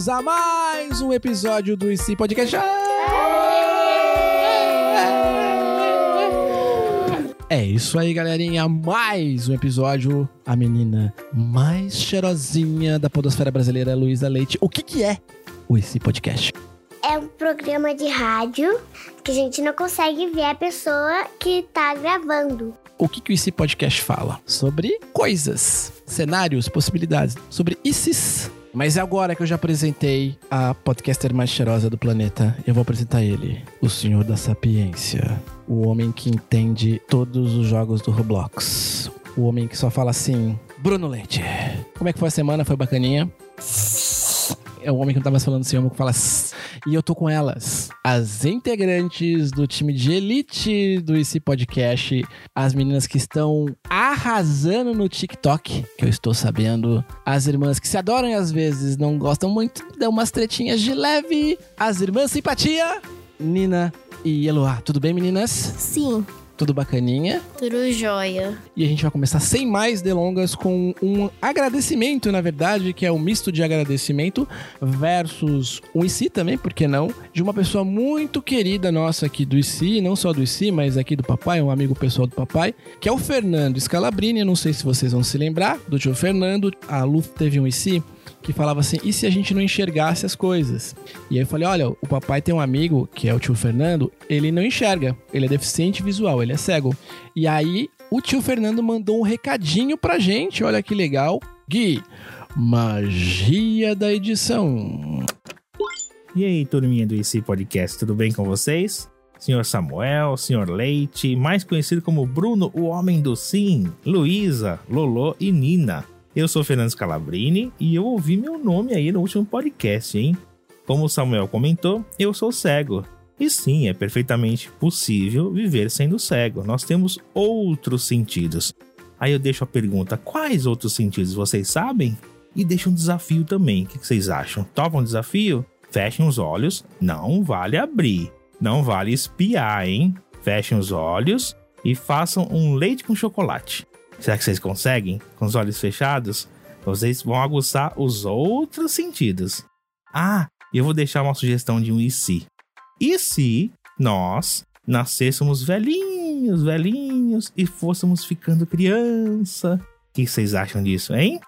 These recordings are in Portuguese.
bem-vindos a mais um episódio do IC Podcast. É isso aí, galerinha. Mais um episódio. A menina mais cheirosinha da podosfera brasileira, Luísa Leite. O que que é o IC Podcast? É um programa de rádio que a gente não consegue ver a pessoa que tá gravando. O que, que o IC Podcast fala? Sobre coisas, cenários, possibilidades. Sobre ICs. Mas é agora que eu já apresentei a podcaster mais cheirosa do planeta. Eu vou apresentar ele, o Senhor da Sapiência. O homem que entende todos os jogos do Roblox. O homem que só fala assim: Bruno Leite. Como é que foi a semana? Foi bacaninha? É o homem que não tava falando assim, o homem que fala. E eu tô com elas. As integrantes do time de elite do IC Podcast. As meninas que estão arrasando no TikTok, que eu estou sabendo. As irmãs que se adoram e às vezes não gostam muito, dão umas tretinhas de leve. As irmãs simpatia, Nina e Eloá. Tudo bem, meninas? Sim, Tudo bacaninha? tudo jóia. E a gente vai começar sem mais delongas com um agradecimento, na verdade, que é um misto de agradecimento versus um IC também, por que não? De uma pessoa muito querida nossa aqui do IC, não só do IC, mas aqui do papai, um amigo pessoal do papai, que é o Fernando Scalabrini. Não sei se vocês vão se lembrar do tio Fernando. A Lu teve um IC que falava assim: e se a gente não enxergasse as coisas? E aí eu falei: olha, o papai tem um amigo, que é o tio Fernando, ele não enxerga, ele é deficiente visual, ele é cego. E aí o tio Fernando mandou um recadinho pra gente, olha que legal. Gui, magia da edição. E aí, turminha do IC Podcast, tudo bem com vocês? Senhor Samuel, Senhor Leite, mais conhecido como Bruno, o Homem do Sim, Luísa, Lolo e Nina. Eu sou Fernando Scalabrini e eu ouvi meu nome aí no último podcast, hein? Como o Samuel comentou, eu sou cego. E sim, é perfeitamente possível viver sendo cego. Nós temos outros sentidos. Aí eu deixo a pergunta: quais outros sentidos vocês sabem? E deixo um desafio também. O que vocês acham? Topam o desafio? Fechem os olhos, não vale abrir. Não vale espiar, hein? Fechem os olhos e façam um leite com chocolate. Será que vocês conseguem? Com os olhos fechados? Vocês vão aguçar os outros sentidos. Ah, eu vou deixar uma sugestão de um e se. E se nós nascêssemos velhinhos, velhinhos e fôssemos ficando criança? O que vocês acham disso, hein?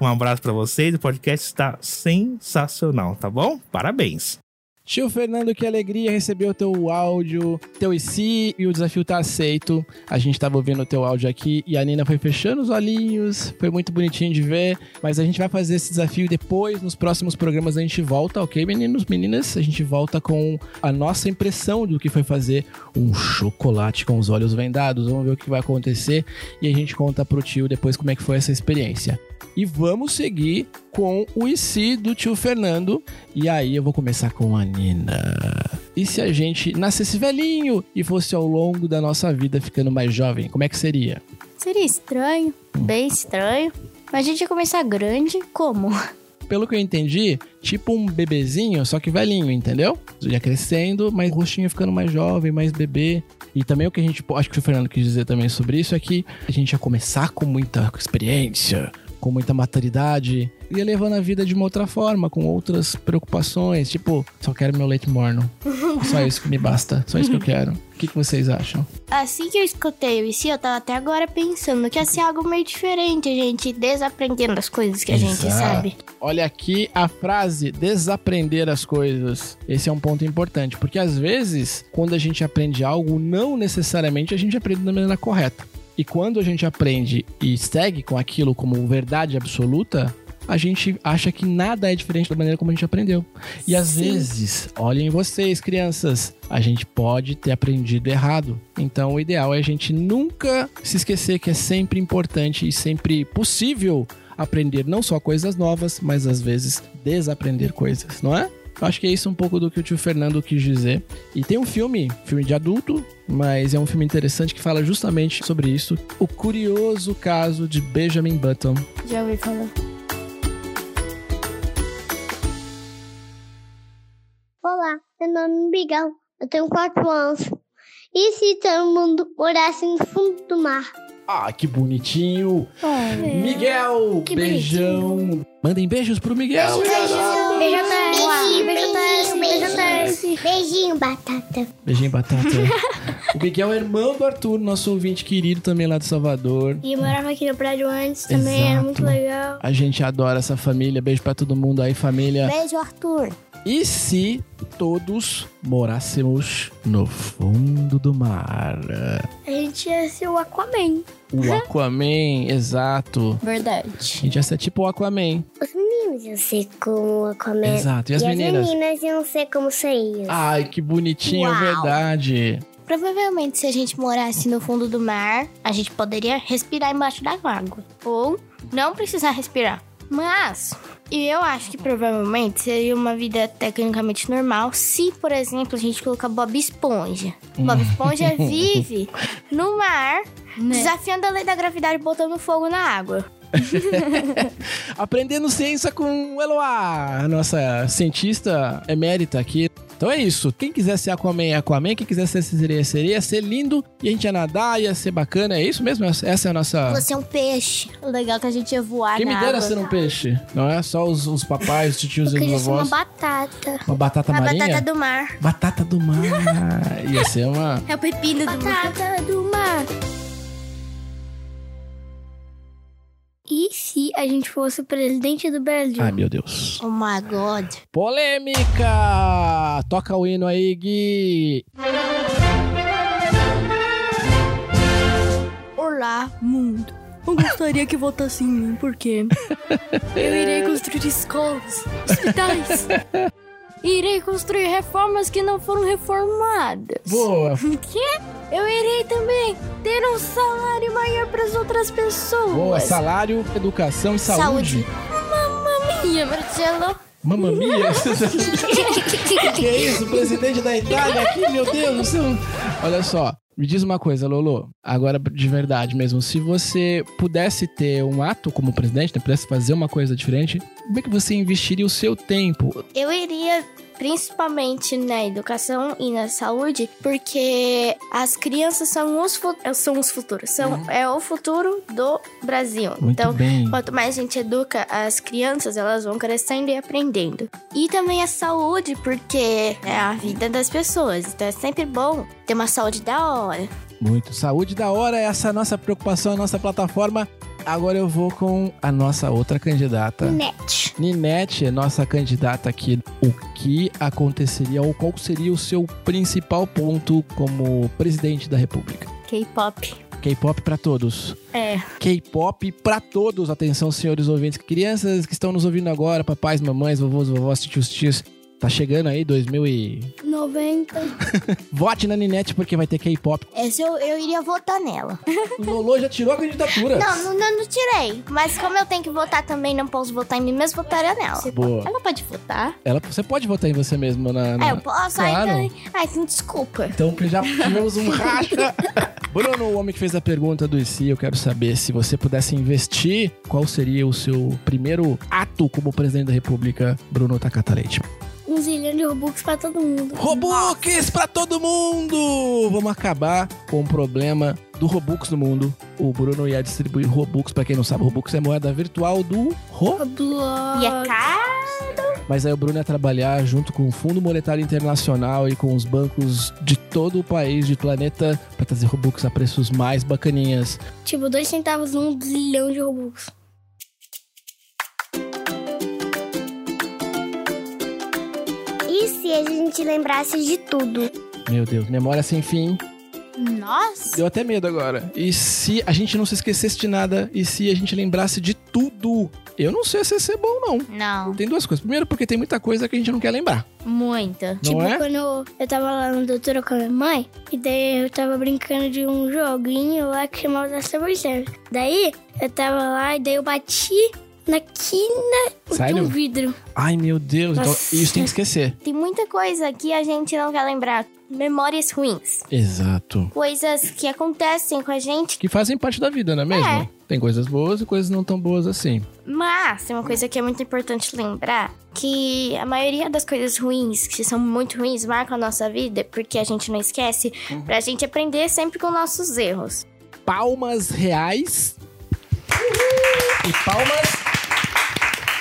Um abraço pra vocês, o podcast está sensacional, tá bom? Parabéns! Tio Fernando, que alegria receber o teu áudio, teu IC e o desafio tá aceito. A gente tava ouvindo o teu áudio aqui e a Nina foi fechando os olhinhos, foi muito bonitinho de ver, mas a gente vai fazer esse desafio depois, nos próximos programas, a gente volta, ok, meninos, meninas? A gente volta com a nossa impressão do que foi fazer um chocolate com os olhos vendados. Vamos ver o que vai acontecer e a gente conta pro tio depois como é que foi essa experiência. E vamos seguir com o IC do tio Fernando. E aí eu vou começar com a Nina. E se a gente nascesse velhinho e fosse ao longo da nossa vida ficando mais jovem, como é que seria? Seria estranho, bem estranho. Mas a gente ia começar grande, como? Pelo que eu entendi, tipo um bebezinho, só que velhinho, entendeu? Ia crescendo, mas o rostinho ficando mais jovem, mais bebê. E também o que a gente, acho que o Fernando quis dizer também sobre isso é que a gente ia começar com muita experiência, com muita maturidade, ia levando a vida de uma outra forma, com outras preocupações, tipo, só quero meu leite morno. Só isso que me basta, só isso que eu quero. O que, que vocês acham? Assim que eu escutei o IC, eu tava até agora pensando que ia ser algo meio diferente, a gente desaprendendo as coisas que a gente Exato. sabe. Olha aqui a frase desaprender as coisas. Esse é um ponto importante, porque às vezes, quando a gente aprende algo, não necessariamente a gente aprende da maneira correta. E quando a gente aprende e segue com aquilo como verdade absoluta, a gente acha que nada é diferente da maneira como a gente aprendeu. E às Sim. vezes, olhem vocês, crianças, a gente pode ter aprendido errado. Então, o ideal é a gente nunca se esquecer que é sempre importante e sempre possível aprender não só coisas novas, mas às vezes desaprender coisas, não é? Eu Acho que é isso um pouco do que o tio Fernando quis dizer. E tem um filme, filme de adulto, mas é um filme interessante que fala justamente sobre isso. O curioso caso de Benjamin Button. Já ouvi falar. Olá, meu nome é Miguel, eu tenho 4 anos. E se todo mundo morasse no fundo do mar? Ah, que bonitinho. Miguel, Que beijão. Mandem beijos pro Miguel. Beijo, Beijo, Tess. Beijo, Tess. Beijinho, batata. Beijinho, batata. o Miguel é irmão do Arthur, nosso ouvinte querido também lá de Salvador. E morava aqui no prédio antes também, era Exato. muito legal. A gente adora essa família. Beijo pra todo mundo aí, família. Beijo, Arthur. E se todos morássemos no fundo do mar? A gente ia ser o Aquaman. O Aquaman, exato. Verdade. A gente ia ser tipo o Aquaman. Os meninos iam ser como o Aquaman. Exato. E as e meninas? as meninas iam ser como sereias. Ai, que bonitinho, Uau. verdade. Provavelmente, se a gente morasse no fundo do mar, a gente poderia respirar embaixo da água. Ou não precisar respirar. Mas, e eu acho que provavelmente seria uma vida tecnicamente normal se, por exemplo, a gente colocar Bob Esponja. Bob Esponja vive no mar, desafiando a lei da gravidade e botando fogo na água. Aprendendo ciência com Eloá, a nossa cientista emérita aqui. Então é isso. Quem quiser ser Aquaman é Aquaman. Quem quiser ser sereia, é sereia. Ia ser lindo. E a gente ia nadar, ia ser bacana. É isso mesmo? Essa é a nossa... Você é um peixe. O legal é que a gente ia voar Quem me dera água. ser um peixe. Não é só os, os papais, os titios Eu e os ser uma batata. Uma batata A marinha? batata do mar. Batata do mar. Ia ser uma... É o pepino do mar. Batata do mar. A gente fosse o presidente do Brasil? Ai, meu Deus. Oh my god. Polêmica! Toca o hino aí, Gui. Olá, mundo. Eu gostaria que votasse em mim, porque eu irei construir escolas, hospitais. Irei construir reformas que não foram reformadas. Boa. Quê? Eu irei também ter um salário maior para as outras pessoas. Boa. Salário, educação e saúde. Saúde. Minha Marcelo. Mamma mia! que é isso? O presidente da Itália aqui, meu Deus do céu! Olha só, me diz uma coisa, Lolo. Agora, de verdade mesmo, se você pudesse ter um ato como presidente, né, pudesse fazer uma coisa diferente, como é que você investiria o seu tempo? Eu iria principalmente na educação e na saúde, porque as crianças são os, são os futuros. São, É o futuro do Brasil. Muito então, bem. Quanto mais a gente educa as crianças, elas vão crescendo e aprendendo. E também a saúde, porque é a vida das pessoas. Então é sempre bom ter uma saúde da hora. Muito. Saúde da hora, essa é a nossa preocupação, a nossa plataforma. Agora eu vou com a nossa outra candidata. Net. Ninete é nossa candidata aqui. O que aconteceria ou qual seria o seu principal ponto como presidente da República? K-pop. K-pop pra todos. É. K-pop pra todos. Atenção, senhores ouvintes, crianças que estão nos ouvindo agora, papais, mamães, vovôs, vovós, tios, tios. Tá chegando aí 2000 e 90. vote na Ninete porque vai ter K-pop. Essa eu, eu iria votar nela. O Lolo já tirou a candidatura. Não, não, não, não tirei. Mas como eu tenho que votar também, não posso votar em mim mesmo, votaria nela. Boa. Ela pode votar? Ela, você pode votar em você mesmo na. na... É, eu posso. Claro. Ai, então, ai, então, desculpa. Então já tivemos um racha. Bruno, o homem que fez a pergunta do IC, eu quero saber se você pudesse investir, qual seria o seu primeiro ato como presidente da República, Bruno Takata Robux pra todo mundo. Robux pra todo mundo! Vamos acabar com o problema do Robux no mundo. O Bruno ia distribuir Robux, pra quem não sabe, Robux é moeda virtual do Ro. Blog. E é caro. Mas aí o Bruno ia trabalhar junto com o Fundo Monetário Internacional e com os bancos de todo o país, de planeta, pra trazer Robux a preços mais bacaninhas. Tipo, dois centavos um zilhão de Robux. Se a gente lembrasse de tudo? Meu Deus, memória sem fim. Nossa. Deu até medo agora. E se a gente não se esquecesse de nada? E se a gente lembrasse de tudo? Eu não sei se ia ser bom, não. Não, Tem duas coisas. Primeiro, porque tem muita coisa que a gente não quer lembrar. muita. Não tipo, é? quando eu, tava lá no doutor com a minha mãe, e daí eu tava brincando de um joguinho lá que chamava Subway Surf. Daí, eu tava lá e daí eu bati na quina de Sério? um vidro. Ai, meu Deus. Então, Nossa. isso tem que esquecer. Tem muita coisa que a gente não quer lembrar. Memórias ruins. Exato. Coisas que acontecem com a gente. Que fazem parte da vida, não é mesmo? É. Tem coisas boas e coisas não tão boas assim. Mas tem uma coisa que é muito importante lembrar. Que a maioria das coisas ruins, que são muito ruins, marcam a nossa vida. Porque a gente não esquece. Pra gente aprender sempre com nossos erros. palmas reais e palmas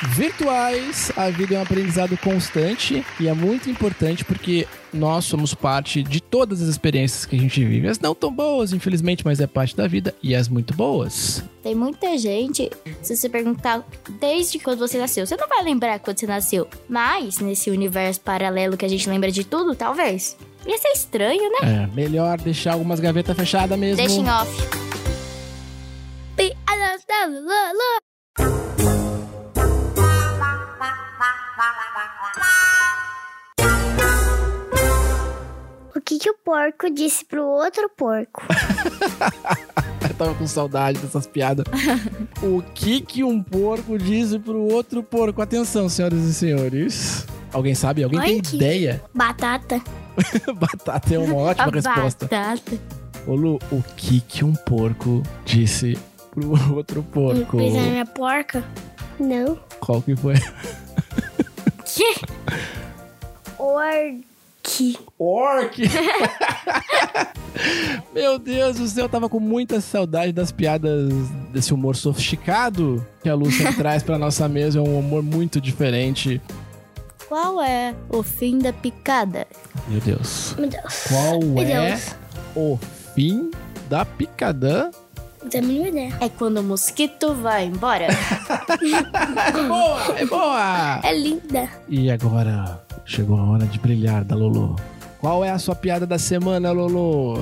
virtuais. A vida é um aprendizado constante e é muito importante porque nós somos parte de todas as experiências que a gente vive. As não tão boas, infelizmente, mas é parte da vida e as muito boas. Tem muita gente, se você perguntar desde quando você nasceu, você não vai lembrar quando você nasceu. Mas nesse universo paralelo que a gente lembra de tudo, talvez. Ia ser estranho, né? É, melhor deixar algumas gavetas fechadas mesmo. Deixa em off. Piadas da Lulu. Que, que o porco disse pro outro porco? Eu tava com saudade dessas piadas. o que que um porco disse pro outro porco? Atenção, senhoras e senhores. Alguém sabe? Alguém tem Oink. ideia? Batata. Batata é uma ótima resposta. Batata. Ô Lu, o que que um porco disse pro outro porco? Coisa minha porca? Não. Qual que foi? Que? Orque. Orc! Meu Deus do céu, eu tava com muita saudade das piadas desse humor sofisticado que a sempre traz pra nossa mesa. É um humor muito diferente. Qual é o fim da picada? Meu Deus. Meu Deus. Qual Meu é Deus. o fim da picadã? Não tenho a mínima ideia. É quando o mosquito vai embora. Boa! É boa! É linda. E agora chegou a hora de brilhar da Lulu. Qual é a sua piada da semana, Lulu?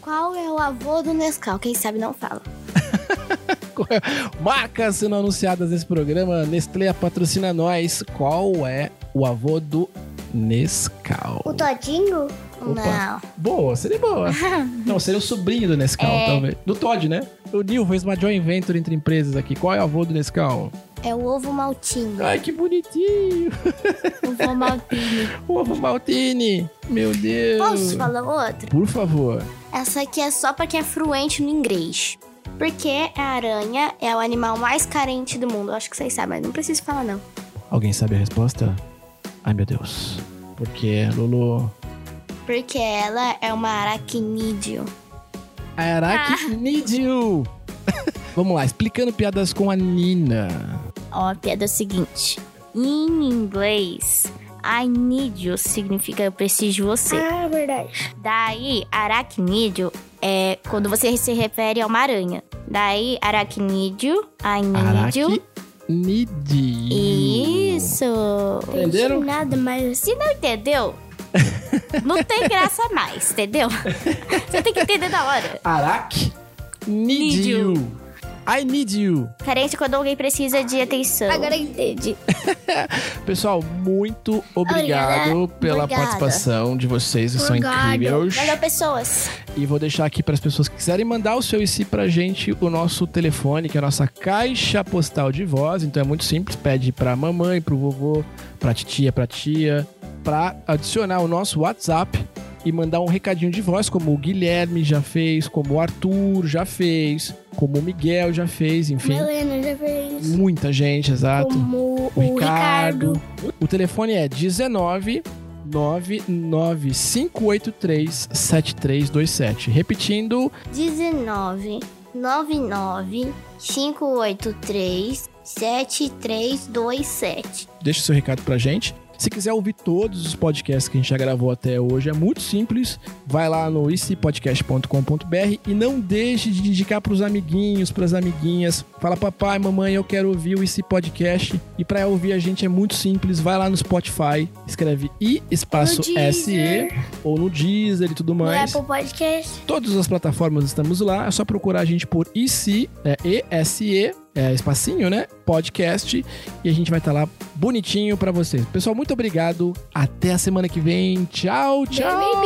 Qual é o avô do Nescau? Quem sabe não fala. Marcas sendo anunciadas nesse programa. Nestlé patrocina nós. Qual é o avô do Nescau? O Todinho? Opa. Boa, seria boa. Não, seria o sobrinho do Nescau, É. talvez. Do Todd, né? O Nil fez uma joint venture entre empresas aqui. Qual é o avô do Nescau? É o ovo maltinho. Ai, que bonitinho. Ovo maltinho. O ovo Maltini. Meu Deus. Posso falar outra? Por favor. Essa aqui é só pra quem é fluente no inglês. Porque a aranha é o animal mais carente do mundo. Eu acho que vocês sabem, mas não preciso falar, não. Alguém sabe a resposta? Ai, meu Deus. Porque, Lulu... Porque ela é uma aracnídeo. Aracnídeo. Vamos lá, explicando piadas com a Nina. Ó, a piada é o seguinte. Em inglês, I need you significa eu preciso de você. Ah, verdade. Daí, aracnídeo é quando você se refere a uma aranha. Daí, aracnídeo, I need you. Aracnídeo. Isso! Entenderam? Entendi nada, mas Se não entendeu, não tem graça mais, entendeu? Você tem que entender na hora. Aracnídeo. I need you. Carente quando alguém precisa de atenção. agora entendi. Pessoal, muito obrigado Obrigada. pela Obrigada. participação de vocês, vocês são incríveis. Valeu, pessoas. E vou deixar aqui para as pessoas que quiserem mandar o seu IC pra gente, o nosso telefone, que é a nossa caixa postal de voz. Então é muito simples, pede pra mamãe, pro vovô, pra titia, pra tia, pra adicionar o nosso WhatsApp e mandar um recadinho de voz, como o Guilherme já fez, como o Arthur já fez, como o Miguel já fez, enfim. Helena já fez. Muita gente, exato. Como O o Ricardo. Ricardo. O telefone é 19 99583 7327. Repetindo, 19 99 583 7327. deixa o seu recado pra gente. Se quiser ouvir todos os podcasts que a gente já gravou até hoje, é muito simples. Vai lá no icpodcast.com.br e não deixe de indicar pros amiguinhos, pras amiguinhas. Fala, papai, mamãe, eu quero ouvir o IC Podcast. E pra ouvir a gente é muito simples. Vai lá no Spotify, escreve I espaço No. SE ou no Deezer e tudo No mais. Apple Podcast. Todas as plataformas estamos lá. É só procurar a gente por IC, é E-S-E, é, espacinho, né? Podcast. E a gente vai estar lá bonitinho pra vocês. Pessoal, muito obrigado. Até a semana que vem. Tchau, tchau.